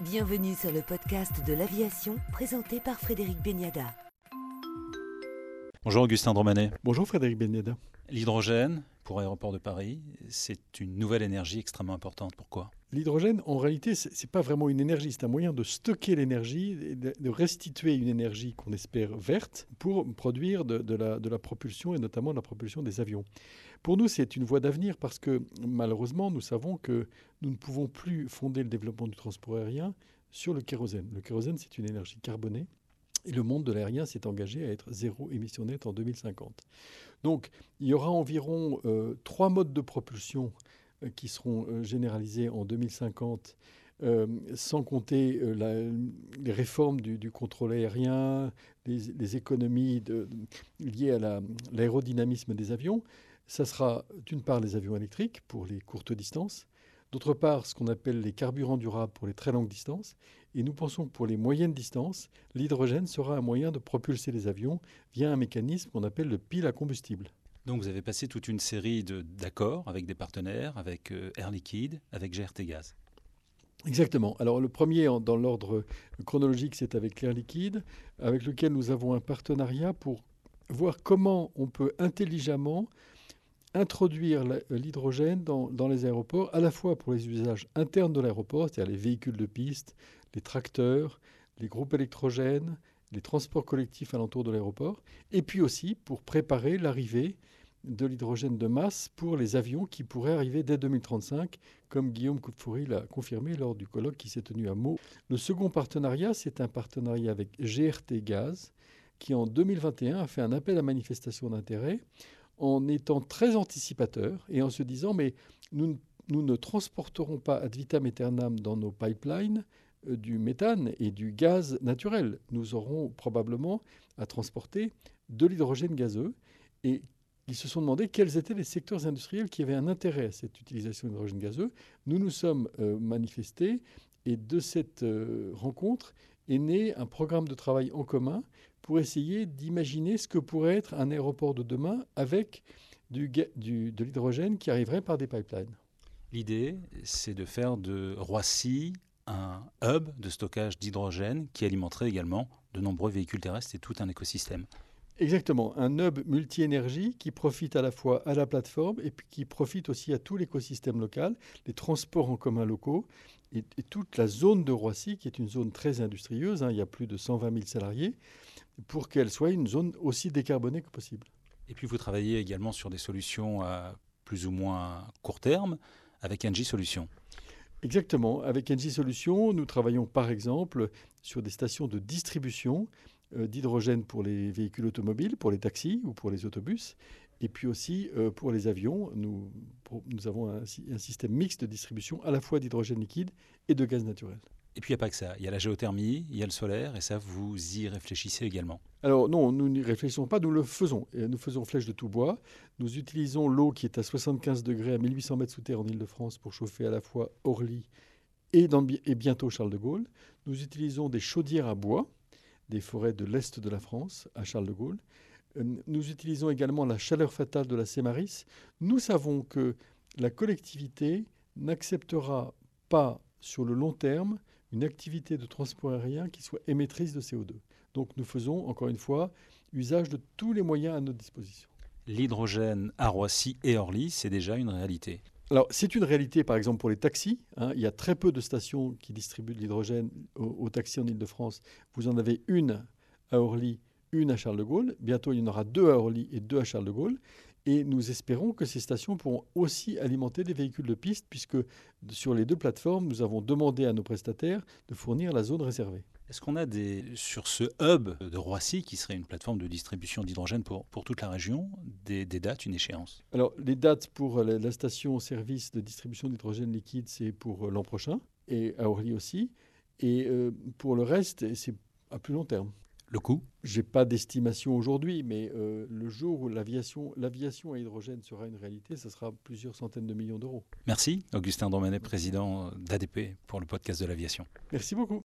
Bienvenue sur le podcast de l'aviation présenté par Frédéric Beniada. Bonjour Augustin Dromanet. Bonjour Frédéric Beniada. L'hydrogène pour Aéroport de Paris, c'est une nouvelle énergie extrêmement importante. Pourquoi? L'hydrogène, en réalité, ce n'est pas vraiment une énergie, c'est un moyen de stocker l'énergie, de restituer une énergie qu'on espère verte pour produire de, la, de la propulsion et notamment de la propulsion des avions. Pour nous, c'est une voie d'avenir parce que malheureusement, nous savons que nous ne pouvons plus fonder le développement du transport aérien sur le kérosène. Le kérosène, c'est une énergie carbonée. Et le monde de l'aérien s'est engagé à être zéro émission nette en 2050. Donc, il y aura environ euh, trois modes de propulsion euh, qui seront euh, généralisés en 2050 sans compter les réformes du, contrôle aérien, les, économies liées à l'aérodynamisme des avions. Ça sera d'une part les avions électriques pour les courtes distances, d'autre part ce qu'on appelle les carburants durables pour les très longues distances, et nous pensons que pour les moyennes distances, l'hydrogène sera un moyen de propulser les avions via un mécanisme qu'on appelle le pile à combustible. Donc vous avez passé toute une série d'accords avec des partenaires, avec euh, Air Liquide, avec GRT Gaz. Exactement. Alors le premier dans l'ordre chronologique, c'est avec Air Liquide, avec lequel nous avons un partenariat pour voir comment on peut intelligemment introduire l'hydrogène dans, les aéroports, à la fois pour les usages internes de l'aéroport, c'est-à-dire les véhicules de piste, les tracteurs, les groupes électrogènes, les transports collectifs alentour de l'aéroport, et puis aussi pour préparer l'arrivée de l'hydrogène de masse pour les avions qui pourraient arriver dès 2035, comme Guillaume Coupfoury l'a confirmé lors du colloque qui s'est tenu à Meaux. Le second partenariat, c'est un partenariat avec GRT Gaz, qui en 2021 a fait un appel à manifestation d'intérêt en étant très anticipateur et en se disant mais nous, nous ne transporterons pas ad vitam aeternam dans nos pipelines euh, du méthane et du gaz naturel. Nous aurons probablement à transporter de l'hydrogène gazeux et ils se sont demandé quels étaient les secteurs industriels qui avaient un intérêt à cette utilisation d'hydrogène gazeux. Nous nous sommes euh, manifestés et de cette euh, rencontre est né un programme de travail en commun pour essayer d'imaginer ce que pourrait être un aéroport de demain avec de l'hydrogène qui arriverait par des pipelines. L'idée, c'est de faire de Roissy un hub de stockage d'hydrogène qui alimenterait également de nombreux véhicules terrestres et tout un écosystème. Exactement, un hub multi-énergie qui profite à la fois à la plateforme et puis qui profite aussi à tout l'écosystème local, les transports en commun locaux et, toute la zone de Roissy qui est une zone très industrieuse, hein, il y a plus de 120 000 salariés, pour qu'elle soit une zone aussi décarbonée que possible. Et puis vous travaillez également sur des solutions à plus ou moins court terme avec Engie Solutions. Exactement. Avec Engie Solutions, nous travaillons par exemple sur des stations de distribution d'hydrogène pour les véhicules automobiles, pour les taxis ou pour les autobus. Et puis aussi euh, pour les avions, nous, nous avons un, un, système mixte de distribution à la fois d'hydrogène liquide et de gaz naturel. Et puis il n'y a pas que ça. Il y a la géothermie, il y a le solaire, et ça, vous y réfléchissez également. Alors non, nous n'y réfléchissons pas, nous le faisons. Et nous faisons flèche de tout bois. Nous utilisons l'eau qui est à 75 degrés à 1800 mètres sous terre en Ile-de-France pour chauffer à la fois Orly et, dans, et bientôt Charles de Gaulle. Nous utilisons des chaudières à bois des forêts de l'Est de la France, à Charles de Gaulle. Euh, nous utilisons également la chaleur fatale de la Sémaris. Nous savons que la collectivité n'acceptera pas sur le long terme une activité de transport aérien qui soit émettrice de CO2. Donc nous faisons, encore une fois, usage de tous les moyens à notre disposition. L'hydrogène à Roissy et Orly, c'est déjà une réalité. Alors, c'est une réalité, par exemple, pour les taxis. Hein. il y a très peu de stations qui distribuent de l'hydrogène aux, taxis en Ile-de-France. Vous en avez une à Orly, une à Charles de Gaulle. Bientôt, il y en aura deux à Orly et deux à Charles de Gaulle. Et nous espérons que ces stations pourront aussi alimenter des véhicules de piste, puisque sur les deux plateformes, nous avons demandé à nos prestataires de fournir la zone réservée. Est-ce qu'on a des, sur ce hub de Roissy, qui serait une plateforme de distribution d'hydrogène pour, pour toute la région, des, dates, une échéance? Alors, les dates pour la, station-service de distribution d'hydrogène liquide, c'est pour euh, l'an prochain, et à Orly aussi. Et euh, pour le reste, c'est à plus long terme. Le coût? J'ai pas d'estimation aujourd'hui, mais euh, le jour où l'aviation, l'aviation à hydrogène sera une réalité, ce sera plusieurs centaines de millions d'euros. Merci, Augustin Domanet, président d'ADP pour le podcast de l'aviation. Merci beaucoup.